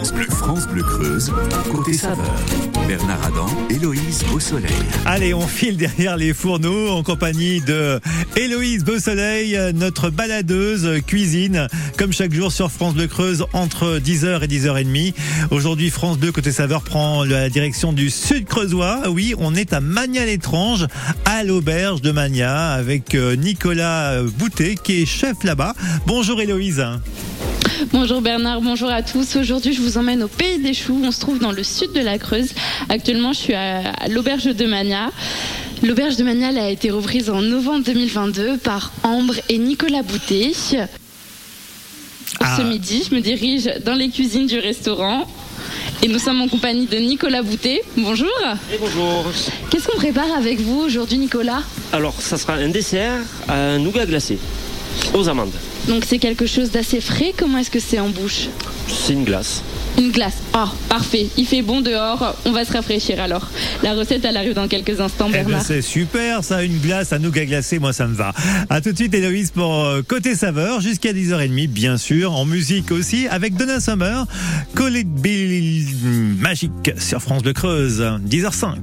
France Bleu, France Bleu Creuse, côté saveur. Bernard Adam, Héloïse Beausoleil. Allez, on file derrière les fourneaux en compagnie de Héloïse Beausoleil, notre baladeuse cuisine, comme chaque jour sur France Bleu Creuse entre 10h et 10h30. Aujourd'hui, France Bleu côté saveur prend la direction du sud creusois. Oui, on est à Magna l'étrange, à l'auberge de Magna, avec euh, Nicolas Boutet qui est chef là-bas. Bonjour Héloïse. Bonjour Bernard, bonjour à tous. Aujourd'hui, je vous emmène au Pays des Choux. On se trouve dans le sud de la Creuse. Actuellement, je suis à l'auberge de Magna. L'auberge de Magna a été reprise en novembre 2022 par Ambre et Nicolas Boutet. Ah. Ce midi, je me dirige dans les cuisines du restaurant. Et nous sommes en compagnie de Nicolas Boutet. Bonjour. Et bonjour. Qu'est-ce qu'on prépare avec vous aujourd'hui, Nicolas? Alors, ça sera un dessert à nougat glacé aux amandes. Donc c'est quelque chose d'assez frais. Comment est-ce que c'est en bouche C'est une glace. Une glace. Oh, parfait. Il fait bon dehors. On va se rafraîchir alors. La recette, elle arrive dans quelques instants, Eh ben, c'est super, ça, une glace à nougat glacé, moi ça me va. À tout de suite, Héloïse, pour euh, Côté Saveur, jusqu'à 10h30, bien sûr, en musique aussi, avec Donna Summer, Colette Bill Magique sur France de Creuse, 10h05.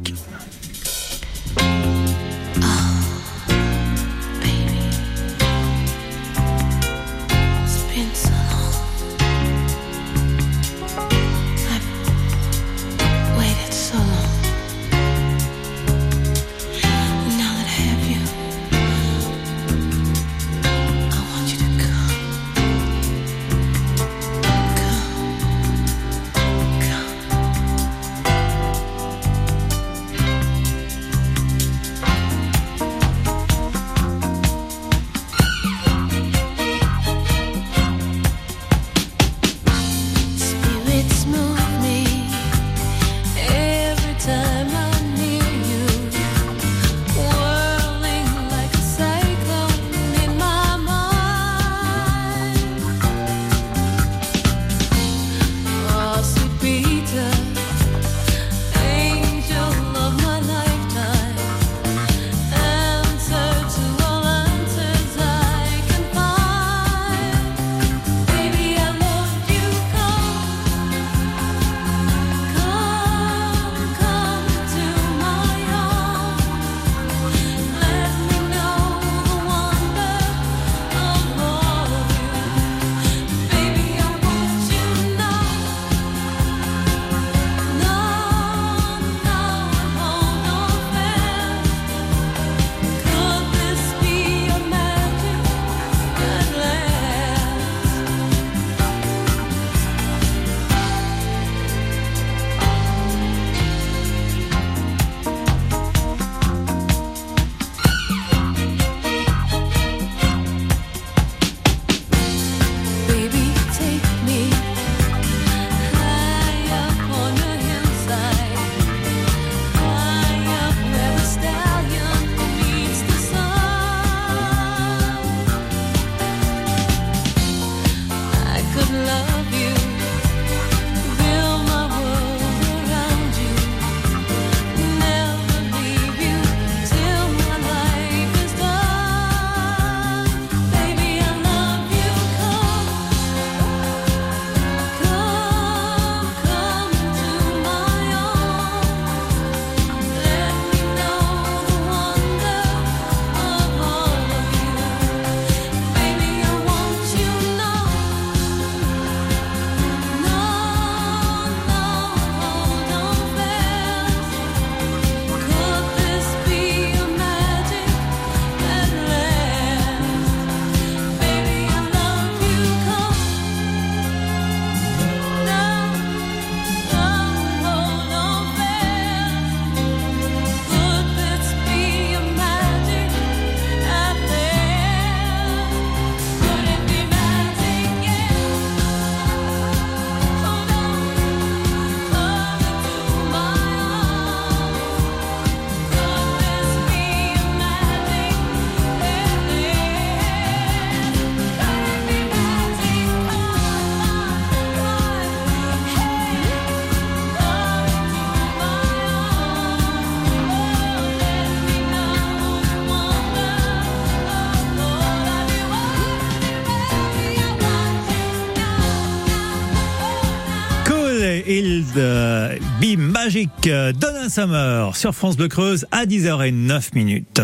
Donna Summer sur France Bleu Creuse à 10h09 minutes.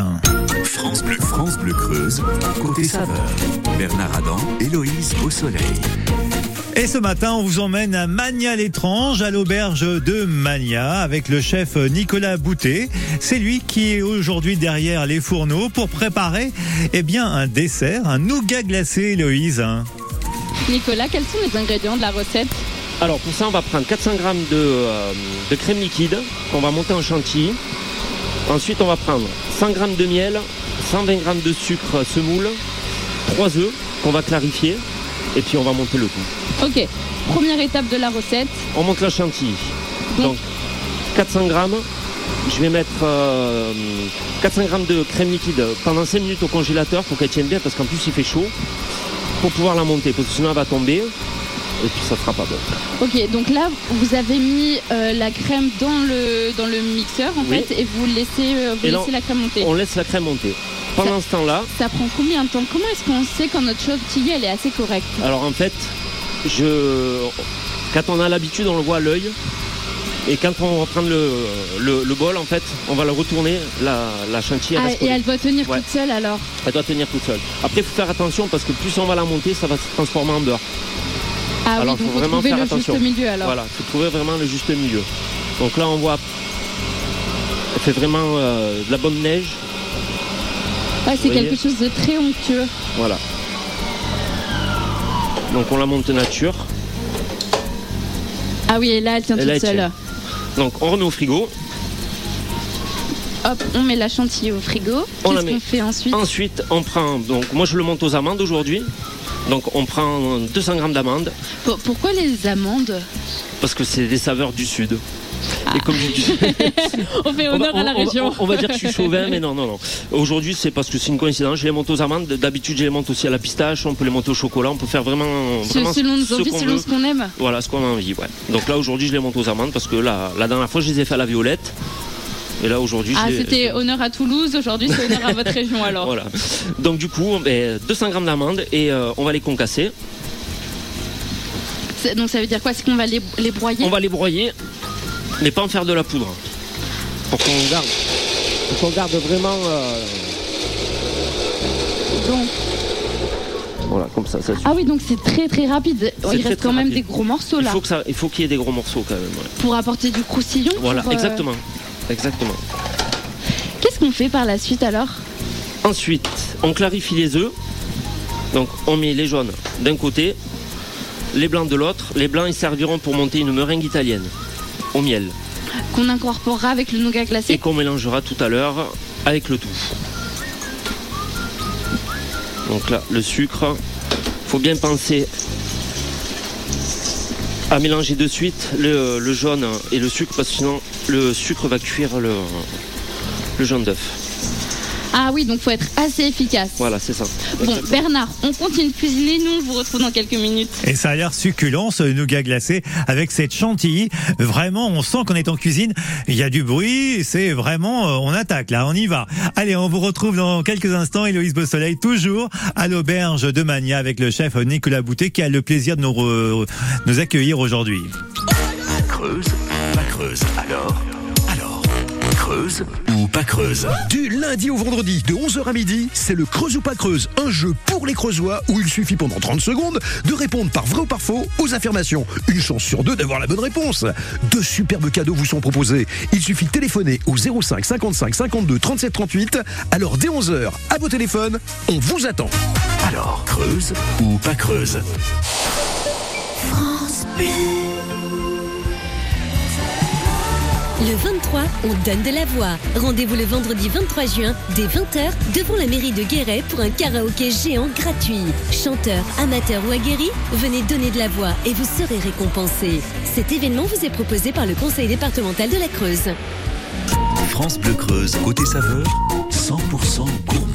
France Bleu, France Bleu Creuse, côté saveur. Bernard Adam, Héloïse au soleil. Et ce matin, on vous emmène à Magna l'étrange, à l'auberge de Magna, avec le chef Nicolas Boutet. C'est lui qui est aujourd'hui derrière les fourneaux pour préparer, eh bien, un dessert, un nougat glacé, Héloïse. Nicolas, quels sont les ingrédients de la recette? Alors pour ça, on va prendre 400 grammes de, euh, de crème liquide qu'on va monter en chantilly. Ensuite, on va prendre 100 grammes de miel, 120 grammes de sucre semoule, 3 œufs qu'on va clarifier et puis on va monter le tout. Ok, première étape de la recette. On monte la chantilly. Donc- Donc 400 grammes. Je vais mettre euh, 400 grammes de crème liquide pendant 5 minutes au congélateur pour qu'elle tienne bien parce qu'en plus il fait chaud pour pouvoir la monter parce que sinon elle va tomber et puis ça sera pas bon. Ok, donc là, vous avez mis euh, la crème dans le, dans le mixeur en Oui. fait et vous laissez, euh, vous Et laissez la crème monter. On laisse la crème monter. Pendant ce temps-là, Ça prend combien de temps? Comment est-ce qu'on sait quand notre chantilly elle est assez correcte? Alors en fait, je, quand on a l'habitude, on le voit à l'œil. Et quand on va prendre le, le, le bol, en fait, on va le retourner, la, la chantilly, Ah, et elle va tenir Ouais. toute seule alors? Elle doit tenir toute seule. Après, il faut faire attention parce que plus on va la monter, ça va se transformer en beurre. Ah Alors, oui, donc faut vraiment trouver faire le attention. juste milieu alors. Voilà, il faut trouver vraiment le juste milieu. Donc là, on voit, elle fait vraiment euh, de la bonne neige. Ouais, c'est quelque chose de très onctueux. Voilà. Donc on la monte nature. Ah oui, et là elle tient Et toute là, elle seule. tient. Donc on remet au frigo. Hop, on met la chantilly au frigo. On la Qu'est-ce met. qu'on fait ensuite? Ensuite, on prend, donc moi je le monte aux amandes aujourd'hui. Donc on prend 200 grammes d'amandes Pour- Pourquoi les amandes? Parce que c'est des saveurs du sud. Et comme je dis, On fait on, va, honneur à la on- on va- région. on va dire que je suis chauvin, mais non, non, non. Aujourd'hui, c'est parce que c'est une coïncidence. Je les monte aux amandes. D'habitude, je les monte aussi à la pistache. On peut les monter au chocolat. On peut faire vraiment, Se- vraiment selon nos ce envies, qu'on selon veut. ce qu'on aime. Voilà ce qu'on a envie. Ouais. Donc là, aujourd'hui, je les monte aux amandes parce que là, la dernière fois, je les ai fait à la violette. Et là, aujourd'hui, Ah, c'était honneur à Toulouse, aujourd'hui c'est honneur à votre région alors. Voilà. Donc du coup, ben, 200 grammes d'amandes et euh, on va les concasser. Donc ça veut dire quoi? C'est qu'on va les, les broyer? On va les broyer, mais pas en faire de la poudre. Pour qu'on garde, pour qu'on garde vraiment. euh, Donc- Voilà, comme ça. Ah oui, donc c'est très très rapide. Il reste très quand même rapide. des gros morceaux là. il faut qu'il y ait des gros morceaux quand même. ouais. Pour apporter du croustillon. Voilà, pour, euh, exactement. Qu'est-ce qu'on fait par la suite alors? Ensuite, on clarifie les œufs. Donc, on met les jaunes d'un côté, les blancs de l'autre. Les blancs, ils serviront pour monter une meringue italienne au miel Qu'on incorporera avec le nougat et glacé qu'on mélangera tout à l'heure avec le tout. Donc là, le sucre, faut bien penser à mélanger de suite le, jaune et le sucre parce que sinon le sucre va cuire le, le jaune d'œuf. Ah oui, donc faut être assez efficace. Voilà, c'est ça. Bon, Bernard, on continue de cuisiner. Nous, on vous retrouve dans quelques minutes. Et ça a l'air succulent, ce nougat glacé, avec cette chantilly. Vraiment, on sent qu'on est en cuisine. Il y a du bruit, c'est vraiment, euh, on attaque là, on y va. Allez, on vous retrouve dans quelques instants, Héloïse Beausoleil, toujours à l'auberge de Mania avec le chef Nicolas Boutet qui a le plaisir de nous, re- nous accueillir aujourd'hui. Creuse, pas creuse. Alors, alors, creuse ou pas creuse Du lundi au vendredi, de 11h à midi, c'est le Creuse ou pas Creuse, un jeu pour les Creusois où il suffit pendant 30 secondes de répondre par vrai ou par faux aux affirmations. Une chance sur deux d'avoir la bonne réponse. Deux superbes cadeaux vous sont proposés. Il suffit de téléphoner au 05 55 52 37 38. Alors dès 11h, à vos téléphones, on vous attend. Alors, creuse ou pas creuse Le 23, on donne de la voix. Rendez-vous le vendredi 23 juin, dès 20h, devant la mairie de Guéret pour un karaoké géant gratuit. Chanteurs, amateurs ou aguerris, venez donner de la voix et vous serez récompensés. Cet événement vous est proposé par le conseil départemental de la Creuse. France Bleu Creuse, côté saveur, 100% gourmand.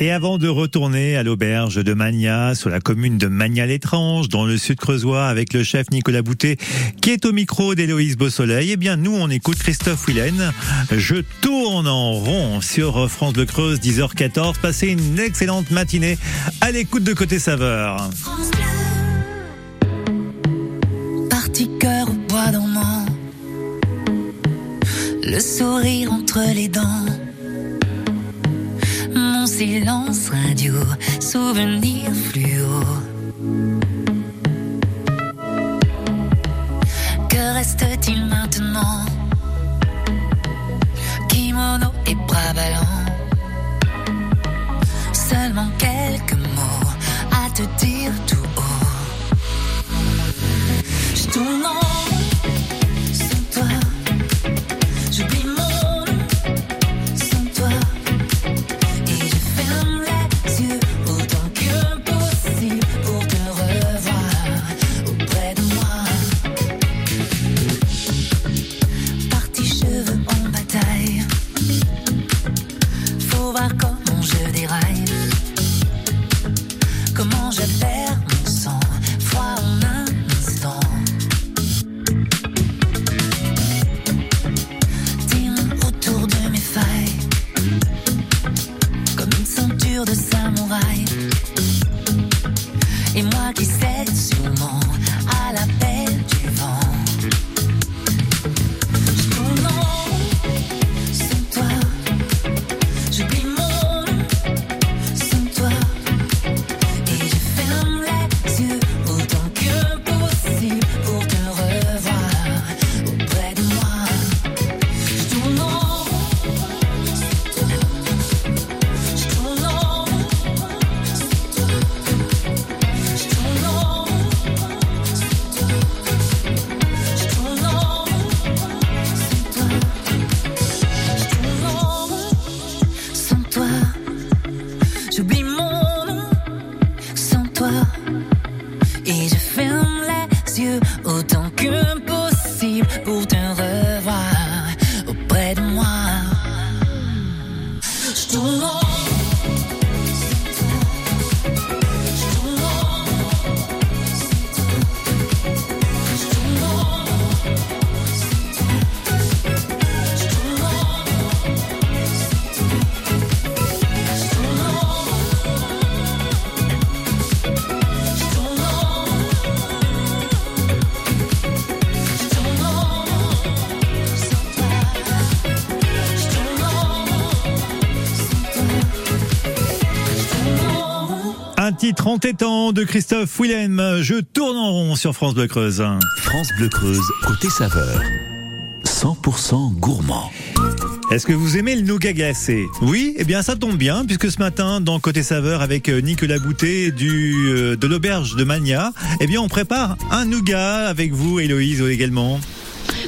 Et avant de retourner à l'auberge de Magna, sur la commune de Magna-l'Étrange, dans le sud creusois, avec le chef Nicolas Boutet, qui est au micro d'Héloïse Beausoleil, eh bien, nous, on écoute Christophe Willen. Je tourne en rond sur France Le Creuse, 10h14. Passez une excellente matinée à l'écoute de Côté Saveur. Parti cœur au bois dormant, le sourire entre les dents. Silence radio, souvenir fluo. Que reste-t-il maintenant? Kimono et bras ballants. Seulement quelques mots à te dire tout haut. Je tourne de samouraï. Et moi qui cède sûrement titre entêtant de Christophe Willem. Je tourne en rond sur France Bleu Creuse. France Bleu Creuse, côté saveur. 100% gourmand. Est-ce que vous aimez le nougat glacé? Oui, eh bien ça tombe bien puisque ce matin dans Côté Saveur avec euh, Nicolas Boutet du euh, de l'auberge de Magna, eh bien on prépare un nougat avec vous Héloïse également.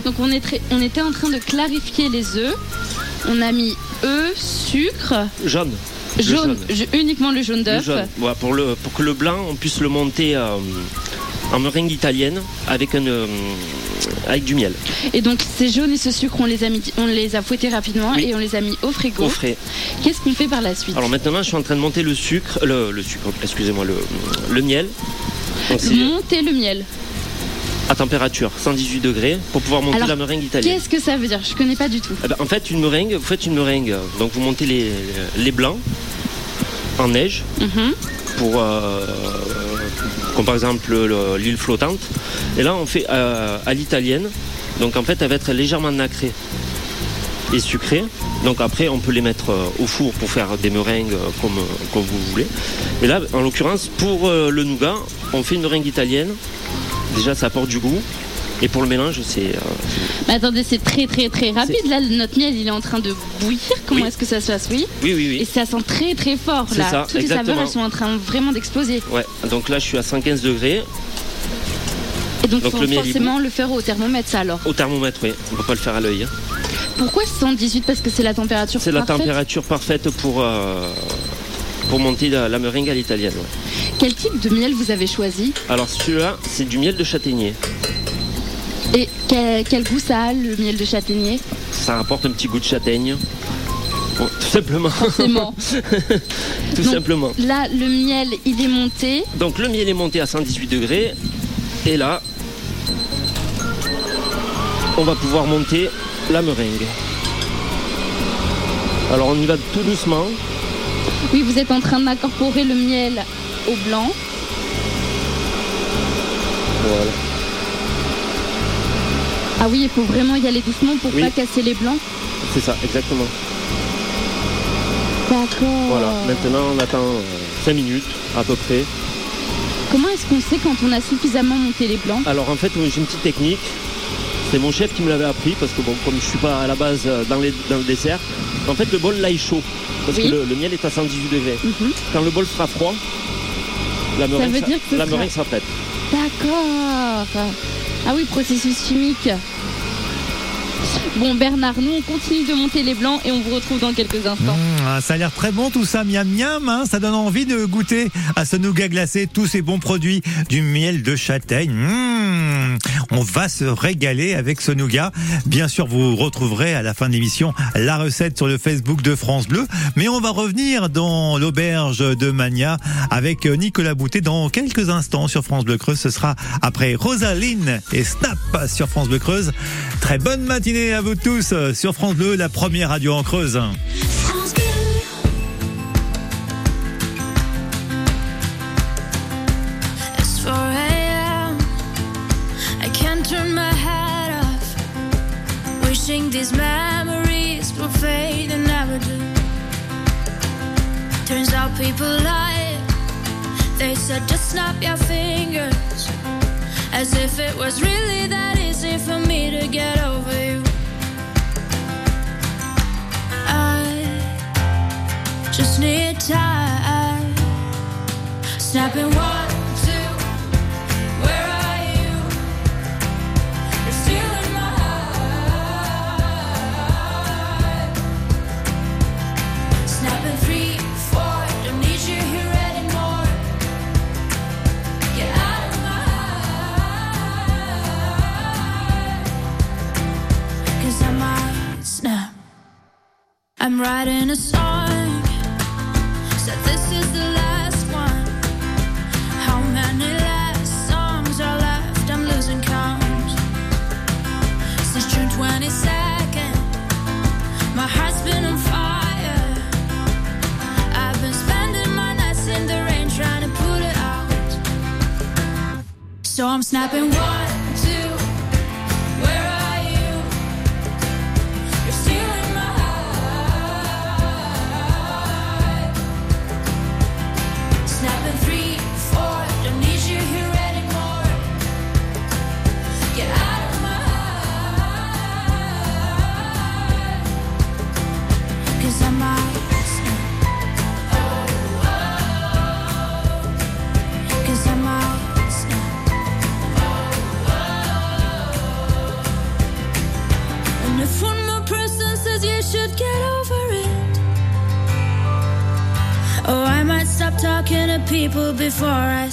Donc on, est très- on était en train de clarifier les œufs. On a mis œufs, sucre, Jaune. Le jaune, uniquement le jaune d'œuf. Voilà, pour, le, pour que le blanc, on puisse le monter euh, en meringue italienne avec, un, euh, avec du miel Et donc ces jaunes et ce sucre, on les a, mis, on les a fouettés rapidement Oui. et on les a mis au frigo. au frais. Qu'est-ce qu'on fait par la suite? Alors maintenant, je suis en train de monter le sucre, le, le sucre, excusez-moi, le, le miel. Donc Monter le miel. À température 118 degrés pour pouvoir monter Alors, la meringue italienne. Qu'est-ce que ça veut dire? Je connais pas du tout. Eh ben, en fait, une meringue, vous faites une meringue, donc vous montez les, les blancs en neige Mhm. pour, euh, comme par exemple le- l'île flottante. Et là, on fait euh, à l'italienne, donc en fait, elle va être légèrement nacrée et sucrée. Donc après, on peut les mettre euh, au four pour faire des meringues comme, comme vous voulez. Et là, en l'occurrence, pour le nougat, on fait une meringue italienne. Déjà, ça apporte du goût. Et pour le mélange, c'est euh, Mais attendez, c'est très très très rapide. Là, notre miel, il est en train de bouillir. Comment Oui. est-ce que ça se passe? Oui. oui, oui, oui. Et ça sent très très fort là. ça, Toutes les exactement. saveurs, elles sont en train vraiment d'exploser. Ouais, donc là je suis à 115 degrés Et donc, Donc, faut le miel, il forcément le faire au thermomètre, ça alors? au thermomètre, oui. On peut pas le faire à l'œil. hein. Pourquoi 118 Parce que c'est la température C'est la température parfaite pour, euh, pour monter la, la meringue à l'italienne. ouais. Quel type de miel vous avez choisi Alors celui-là, c'est du miel de châtaignier. Et quel, quel goût ça a, le miel de châtaignier Ça rapporte un petit goût de châtaigne. Bon, tout simplement. Forcément. tout Donc, simplement. Là, le miel, il est monté. Donc le miel est monté à 118 degrés. Et là, on va pouvoir monter la meringue. Alors on y va tout doucement. Oui, vous êtes en train d'incorporer le miel au blanc. Voilà. Ah oui, il faut vraiment y aller doucement pour Oui. pas casser les blancs. C'est ça, exactement. D'accord. Voilà, maintenant on attend 5 minutes à peu près. Comment est-ce qu'on sait quand on a suffisamment monté les blancs? Alors en fait, j'ai une petite technique. C'est mon chef qui me l'avait appris parce que bon, comme je suis pas à la base euh, dans, les- dans le dessert, en fait le bol là est chaud parce Oui. que le, le miel est à 118 degrés. Mhm. Quand le bol sera froid, la meringue, veut dire que ce la sera- meringue sera prête. D'accord. Ah oui, processus chimique. Bon Bernard, nous on continue de monter les blancs et on vous retrouve dans quelques instants. Mmh, ça a l'air très bon tout ça, miam miam, hein, ça donne envie de goûter à ce nougat glacé, tous ces bons produits, du miel de châtaigne. Mmh, on va se régaler avec ce nougat. Bien sûr, vous retrouverez à la fin de l'émission la recette sur le Facebook de France Bleu, mais on va revenir dans l'auberge de Mania avec Nicolas Boutet dans quelques instants sur France Bleu Creuse. Ce sera après Rosaline et Snap sur France Bleu Creuse. Très bonne matinée à vous tous sur France Bleu, la première radio en Creuse. France Bleu. It's 4 a.m. I can't turn my head off. Wishing these memories will fade and never do. Turns out people lie. They said just snap your fingers. As if it was really that easy for me to get over you. Just need time. Snapping one, two. Where are you? You're still my heart. Snapping three, four. Don't need you here anymore. Get out of my heart. 'Cause I might snap. I'm writing a song. I've been watching.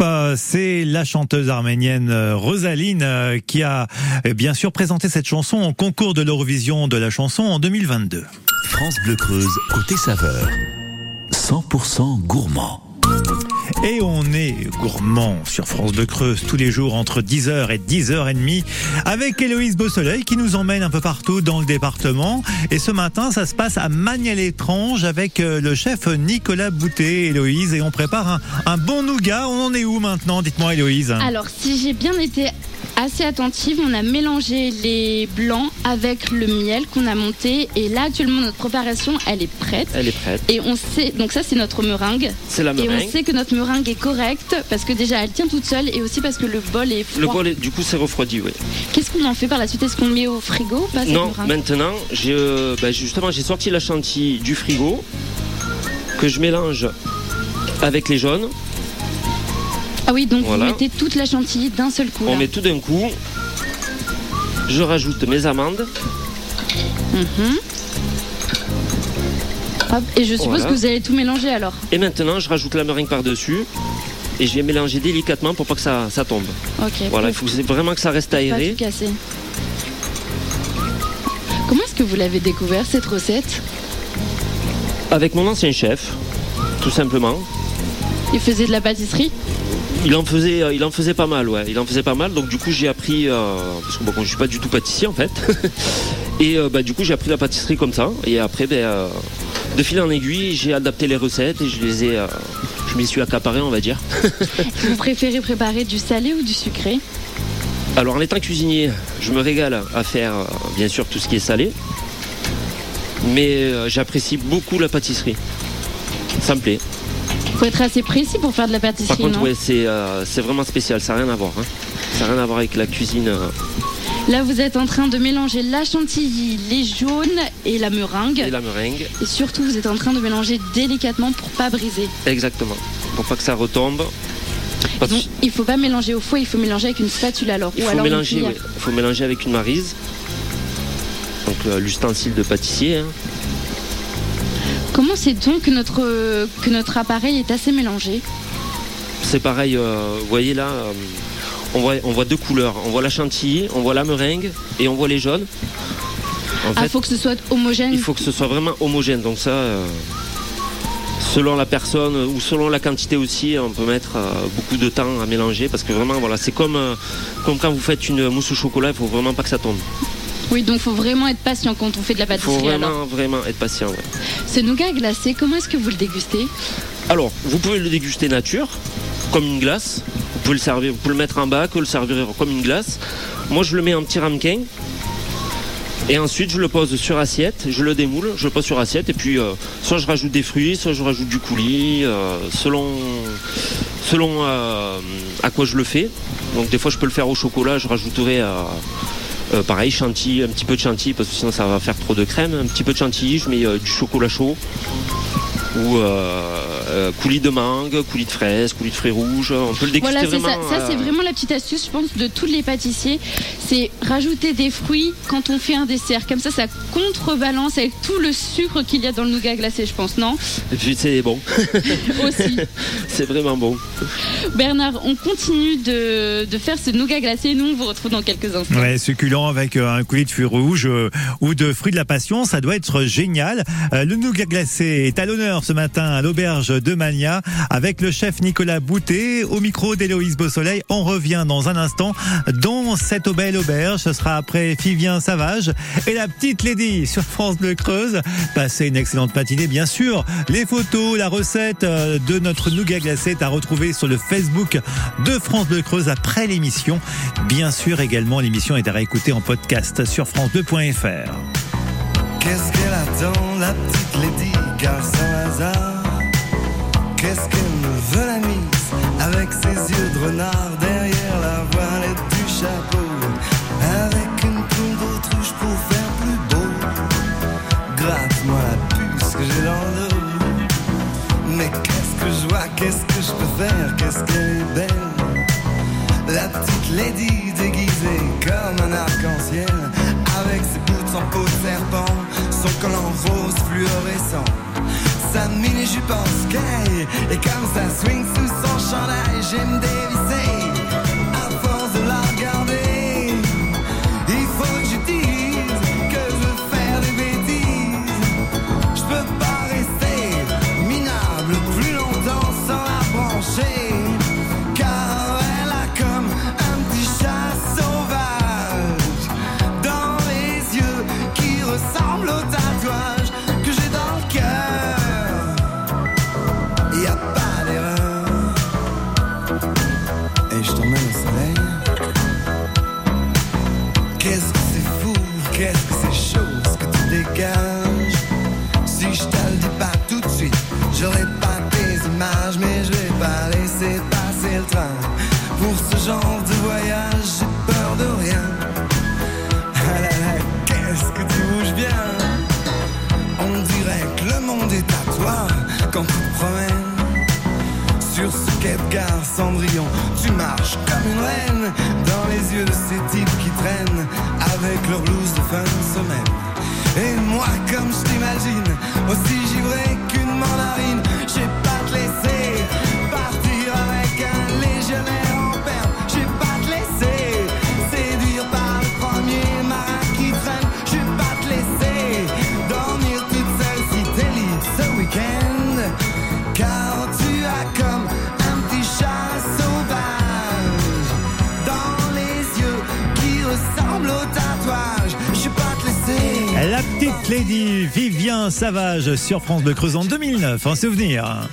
euh, c'est la chanteuse arménienne euh, Rosaline euh, qui a bien sûr présenté cette chanson au concours de l'Eurovision de la chanson en 2022. France Bleu Creuse, côté saveur. 100% gourmand. Et on est gourmand sur France de Creuse tous les jours entre 10h et 10h30 avec Héloïse Beausoleil qui nous emmène un peu partout dans le département. Et ce matin, ça se passe à Magny-l'Étrange avec euh, le chef Nicolas Boutet, Héloïse. Et on prépare un, un bon nougat. On en est où maintenant? Dites-moi Héloïse. Alors, si j'ai bien été assez attentive, on a mélangé les blancs avec le miel qu'on a monté. Et là, actuellement, notre préparation, elle est prête. Elle est prête. Et on sait, donc ça, c'est notre meringue. C'est la Et meringue. on sait que notre meringue est correcte parce que déjà, elle tient toute seule et aussi parce que le bol est froid. Le bol, est- du coup, c'est refroidi, oui. Qu'est-ce qu'on en fait par la suite? Est-ce qu'on le met au frigo pas Non, maintenant, j'ai, euh, ben, justement, j'ai sorti la chantilly du frigo que je mélange avec les jaunes. Ah oui, donc Voilà. vous mettez toute la chantilly d'un seul coup. On là. met tout d'un coup. Je rajoute mes amandes. Mhm. Hop, et je suppose Voilà. que vous allez tout mélanger alors. Et maintenant, je rajoute la meringue par-dessus. Et je vais mélanger délicatement pour pas que ça, ça tombe. Ok. Voilà, il faut que- vraiment que ça reste pas aéré. tout casser. Comment est-ce que vous l'avez découvert cette recette? Avec mon ancien chef, tout simplement. Il faisait de la pâtisserie Il en faisait, euh, il en faisait pas mal, ouais. Il en faisait pas mal. Donc du coup, j'ai appris, euh, parce que bon, je suis pas du tout pâtissier en fait. Et euh, bah, du coup, j'ai appris la pâtisserie comme ça. Et après, ben, euh, de fil en aiguille, j'ai adapté les recettes et je les ai, je m'y suis accaparé, on va dire. Vous préférez préparer du salé ou du sucré? Alors en étant cuisinier, je me régale à faire bien sûr tout ce qui est salé. Mais j'apprécie beaucoup la pâtisserie. Ça me plaît. Faut être assez précis pour faire de la Par pâtisserie, contre, non ouais, c'est euh, c'est vraiment spécial, ça n'a rien à voir. hein. Ça n'a rien à voir avec la cuisine. euh, Là, vous êtes en train de mélanger la chantilly, les jaunes et la meringue. et la meringue. Et surtout, vous êtes en train de mélanger délicatement pour pas briser. Exactement. Pour pas que ça retombe. Parce Donc, il faut pas mélanger au fouet, il faut mélanger avec une spatule alors. il ou faut alors mélanger, ouais. Il faut mélanger avec une marise. Donc euh, l'ustensile de pâtissier. hein. Comment c'est donc que notre, que notre appareil est assez mélangé C'est pareil, euh, vous voyez là, euh, on, voit, on voit deux couleurs. On voit la chantilly, on voit la meringue et on voit les jaunes. En Ah, fait, faut que ce soit homogène. il faut que ce soit vraiment homogène. Donc ça, euh, selon la personne ou selon la quantité aussi, on peut mettre euh, beaucoup de temps à mélanger parce que vraiment, voilà, c'est comme, euh, comme quand vous faites une mousse au chocolat, il faut vraiment pas que ça tombe. Oui, donc faut vraiment être patient quand on fait de la Il faut pâtisserie vraiment, alors. vraiment être patient. ouais. Ce nougat glacé, comment est-ce que vous le dégustez? Alors, vous pouvez le déguster nature, comme une glace. Vous pouvez le servir, vous pouvez le mettre en bac, le servir comme une glace. Moi, je le mets en petit ramequin. Et ensuite, je le pose sur assiette, je le démoule, je le pose sur assiette. Et puis, euh, soit je rajoute des fruits, soit je rajoute du coulis, euh, selon, selon euh, à quoi je le fais. Donc, des fois, je peux le faire au chocolat, je rajouterai. Euh, pareil, chantilly, un petit peu de chantilly parce que sinon ça va faire trop de crème. Un petit peu de chantilly, je mets euh, du chocolat chaud ou euh, euh, coulis de mangue, coulis de fraises, coulis de fruits rouges. On peut le déguster Voilà, c'est ça. vraiment. Ça, c'est euh, vraiment la petite astuce, je pense, de tous les pâtissiers. C'est rajouter des fruits quand on fait un dessert. Comme ça, ça contrebalance avec tout le sucre qu'il y a dans le nougat glacé, je pense, non? Et puis c'est bon, Aussi. c'est vraiment bon. Bernard, on continue de, de faire ce nougat glacé. Nous, on vous retrouve dans quelques instants. Ouais, succulent avec euh, un coulis de fruits rouges euh, ou de fruits de la passion, ça doit être génial. Euh, le nougat glacé est à l'honneur ce matin à l'auberge de Mania avec le chef Nicolas Boutet au micro d'Héloïse Beausoleil. On revient dans un instant dans cette belle auberge. Ce sera après Fivien Savage et la petite Lady sur France Bleu Creuse. Passez une excellente matinée, bien sûr. Les photos, la recette euh, de notre nougat glacé est à retrouver sur le Facebook de France Bleu Creuse après l'émission. Bien sûr, également, l'émission est à réécouter en podcast sur France2.fr. Qu'est-ce qu'elle attend, la petite Lady hasard Qu'est-ce qu'elle me veut la mise Avec ses yeux de renard derrière la voilette du chapeau? Avec une plume d'autruche pour faire plus beau. Gratte-moi la puce que j'ai dans le dos. Mais qu'est-ce que je vois, qu'est-ce que je peux faire? Qu'est-ce qu'elle est belle? La petite Lady déguisée comme un arc-en-ciel. Avec ses boots en peau de serpent Son collant rose fluorescent Sa mini-jupe en sky Et comme ça swing sous son chandail J'ai me dévisser lady Vivien Savage sur France Bleu Creuse en 2009, un souvenir.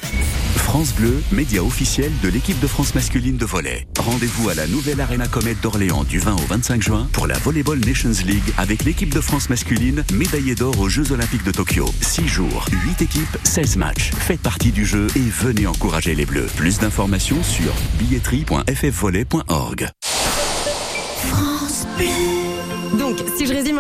France Bleu, média officiel de l'équipe de France masculine de volley. Rendez-vous à la nouvelle Arena Comet d'Orléans du 20 au 25 juin pour la Volleyball Nations League avec l'équipe de France masculine médaillée d'or aux Jeux Olympiques de Tokyo. 6 jours, 8 équipes, 16 matchs. Faites partie du jeu et venez encourager les Bleus. Plus d'informations sur billetterie.ffvolley.org. Résume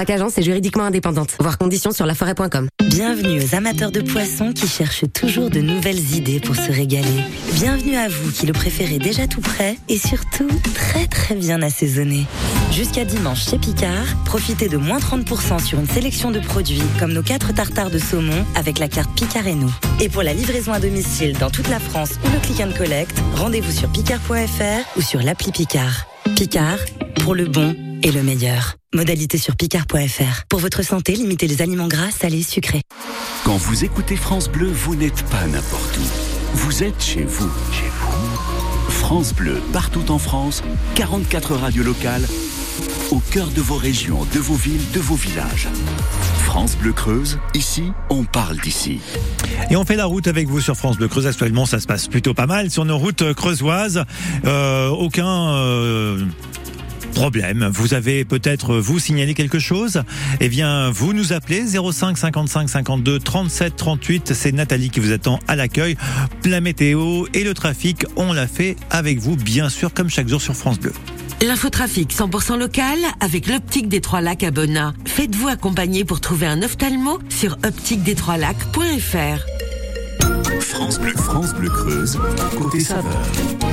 Chaque agence est juridiquement indépendante. Voir conditions sur laforêt.com. Bienvenue aux amateurs de poissons qui cherchent toujours de nouvelles idées pour se régaler. Bienvenue à vous qui le préférez déjà tout prêt et surtout très très bien assaisonné. Jusqu'à dimanche chez Picard, profitez de moins 30% sur une sélection de produits comme nos 4 tartares de saumon avec la carte Picard et nous. Et pour la livraison à domicile dans toute la France ou le click and collect, rendez-vous sur picard.fr ou sur l'appli Picard. Picard, pour le bon et le meilleur. Modalité sur picard.fr. Pour votre santé, limitez les aliments gras, salés, sucrés. Quand vous écoutez France Bleu, vous n'êtes pas n'importe où. Vous êtes chez vous. Chez vous. France Bleu, partout en France, 44 radios locales, au cœur de vos régions, de vos villes, de vos villages. France Bleu Creuse, ici, on parle d'ici. Et on fait la route avec vous sur France Bleu Creuse. Actuellement, ça se passe plutôt pas mal sur nos routes creusoises. Euh, aucun euh, problème. Vous avez peut-être vous signalé quelque chose? Eh bien, vous nous appelez 05 55 52 37 38. C'est Nathalie qui vous attend à l'accueil. La météo et le trafic, on l'a fait avec vous, bien sûr, comme chaque jour sur France Bleu. L'infotrafic 100% local avec l'optique des Trois Lacs à Bonnat. Faites-vous accompagner pour trouver un ophtalmo sur optiquedes-trois-lacs.fr. France Bleu, France Bleu Creuse, côté saveur.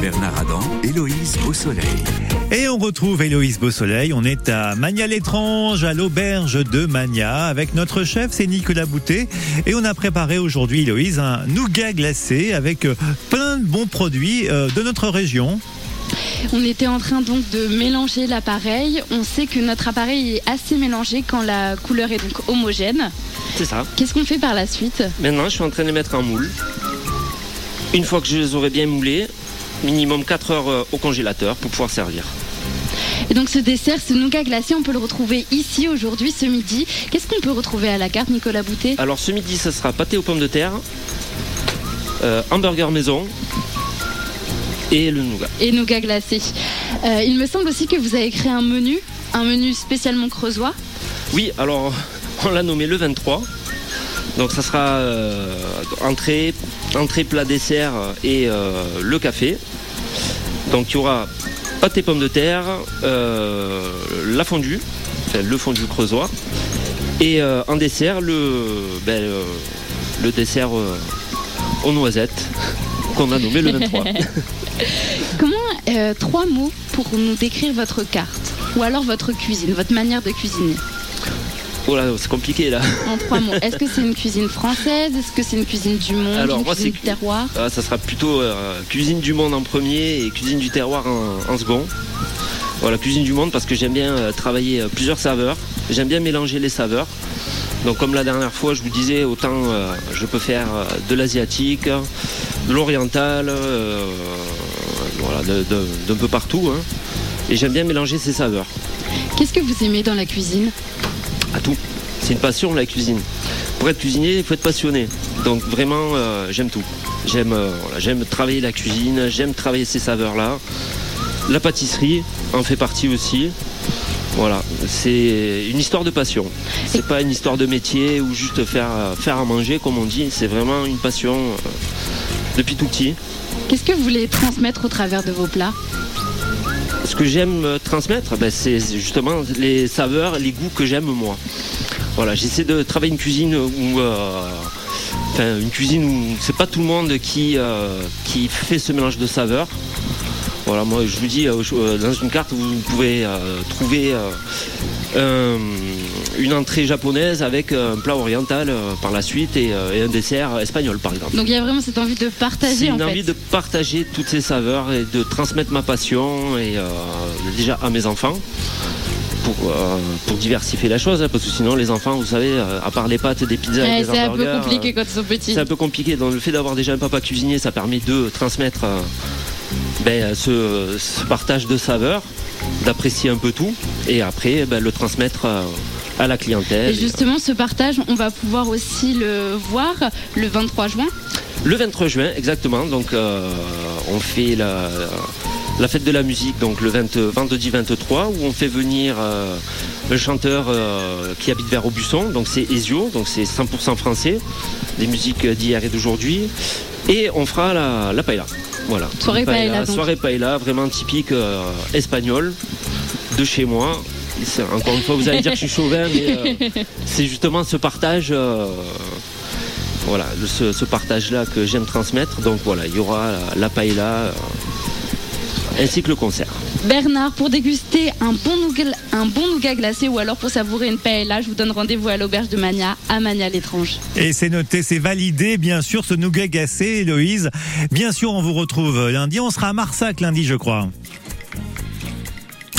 Bernard Adam, Héloïse au soleil. Et on retrouve Héloïse Beausoleil. On est à Magna l'étrange, à l'auberge de Magna, avec notre chef, c'est Nicolas Boutet. Et on a préparé aujourd'hui, Héloïse, un nougat glacé avec euh, plein de bons produits euh, de notre région. On était en train donc de mélanger l'appareil. On sait que notre appareil est assez mélangé quand la couleur est donc homogène. C'est ça. Qu'est-ce qu'on fait par la suite? Maintenant, je suis en train de mettre en moule. Une fois que je les aurai bien moulés, minimum 4 heures euh, au congélateur pour pouvoir servir. Et donc ce dessert, ce nougat glacé, on peut le retrouver ici aujourd'hui, ce midi. Qu'est-ce qu'on peut retrouver à la carte, Nicolas Boutet? Alors ce midi, ce sera pâté aux pommes de terre, euh, hamburger maison et le nougat. Et nougat glacé. Euh, il me semble aussi que vous avez créé un menu, un menu spécialement creusois. Oui, alors on l'a nommé le 23. Donc ça sera euh, entrée, entrée, plat, dessert et euh, le café. Donc il y aura pâté pommes de terre, la fondue, enfin, le fondu creusois, et en dessert le, ben, le dessert aux noisettes qu'on a nommé le 23. Comment euh, trois mots pour nous décrire votre carte ou alors votre cuisine, votre manière de cuisiner? Oh là, c'est compliqué là. en trois mots. Est-ce que c'est une cuisine française? Est-ce que c'est une cuisine du monde Alors, Une moi, cuisine c'est- du terroir? Ah, ça sera plutôt euh, cuisine du monde en premier et cuisine du terroir en, en second. Voilà, cuisine du monde parce que j'aime bien euh, travailler plusieurs saveurs. J'aime bien mélanger les saveurs. Donc comme la dernière fois, je vous disais, autant euh, je peux faire de l'asiatique, de l'oriental, voilà, d'un peu partout. hein. Et j'aime bien mélanger ces saveurs. Qu'est-ce que vous aimez dans la cuisine? À tout. C'est une passion la cuisine. Pour être cuisinier, il faut être passionné. Donc vraiment, euh, j'aime tout. J'aime euh, voilà, j'aime travailler la cuisine, j'aime travailler ces saveurs-là. La pâtisserie en fait partie aussi. Voilà, c'est une histoire de passion. C'est pas une histoire de métier ou juste faire, faire à manger, comme on dit. C'est vraiment une passion euh, depuis tout petit. Qu'est-ce que vous voulez transmettre au travers de vos plats Ce que j'aime euh, transmettre, ben, c'est justement les saveurs, les goûts que j'aime moi. Voilà, j'essaie de travailler une cuisine où, euh, une cuisine où c'est pas tout le monde qui, euh, qui fait ce mélange de saveurs. Voilà, moi je vous dis, dans une carte, vous pouvez trouver un- une entrée japonaise avec un plat oriental euh, par la suite et, euh, et un dessert espagnol par exemple. Donc il y a vraiment cette envie de partager en une fait. envie de partager toutes ces saveurs et de transmettre ma passion et euh, déjà à mes enfants pour, euh, pour diversifier la chose hein, parce que sinon les enfants vous savez euh, à part les pâtes des pizzas Ouais, et des c'est un peu compliqué euh, quand ils sont petits. c'est un peu compliqué donc le fait d'avoir déjà un papa cuisinier ça permet de transmettre ben, ce, ce partage de saveurs d'apprécier un peu tout et après ben, le transmettre à la clientèle Et justement, ce partage, on va pouvoir aussi le voir le 23 juin. Le 23 juin, exactement. Donc, euh, on fait la, la fête de la musique, donc le 20 vendredi 23, où on fait venir euh, un chanteur euh, qui habite vers Aubusson. Donc, c'est Ezio, donc c'est 100% français, des musiques d'hier et d'aujourd'hui. Et on fera la, la paella. Voilà. Soirée paella, donc. Soirée paella, vraiment typique euh, espagnol de chez moi. C'est- Encore une fois, vous allez dire que je suis chauvin, mais euh, c'est justement ce partage. euh, voilà, ce, ce partage-là que j'aime transmettre. Donc voilà, il y aura la, la paella euh, ainsi que le concert. Bernard, pour déguster un bon, nougat, un bon nougat glacé ou alors pour savourer une paella, je vous donne rendez-vous à l'auberge de Mania, à Mania l'étrange. Et c'est noté, c'est validé, bien sûr, ce nougat gacé, Héloïse. Bien sûr, on vous retrouve lundi. On sera à Marsac lundi, je crois.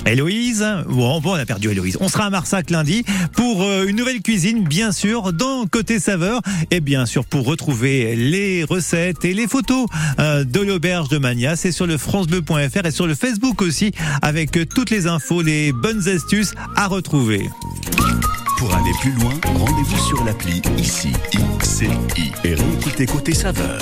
Héloïse, bon, on a perdu Héloïse. On sera à Marsac lundi pour euh, une nouvelle cuisine, bien sûr, dans Côté Saveur. Et bien sûr, pour retrouver les recettes et les photos euh, de l'auberge de Mania, c'est sur le francebleu.fr et sur le Facebook aussi, avec euh, toutes les infos, les bonnes astuces à retrouver. Pour aller plus loin, rendez-vous sur l'appli ICI, ICI et réécoutez Côté Saveur.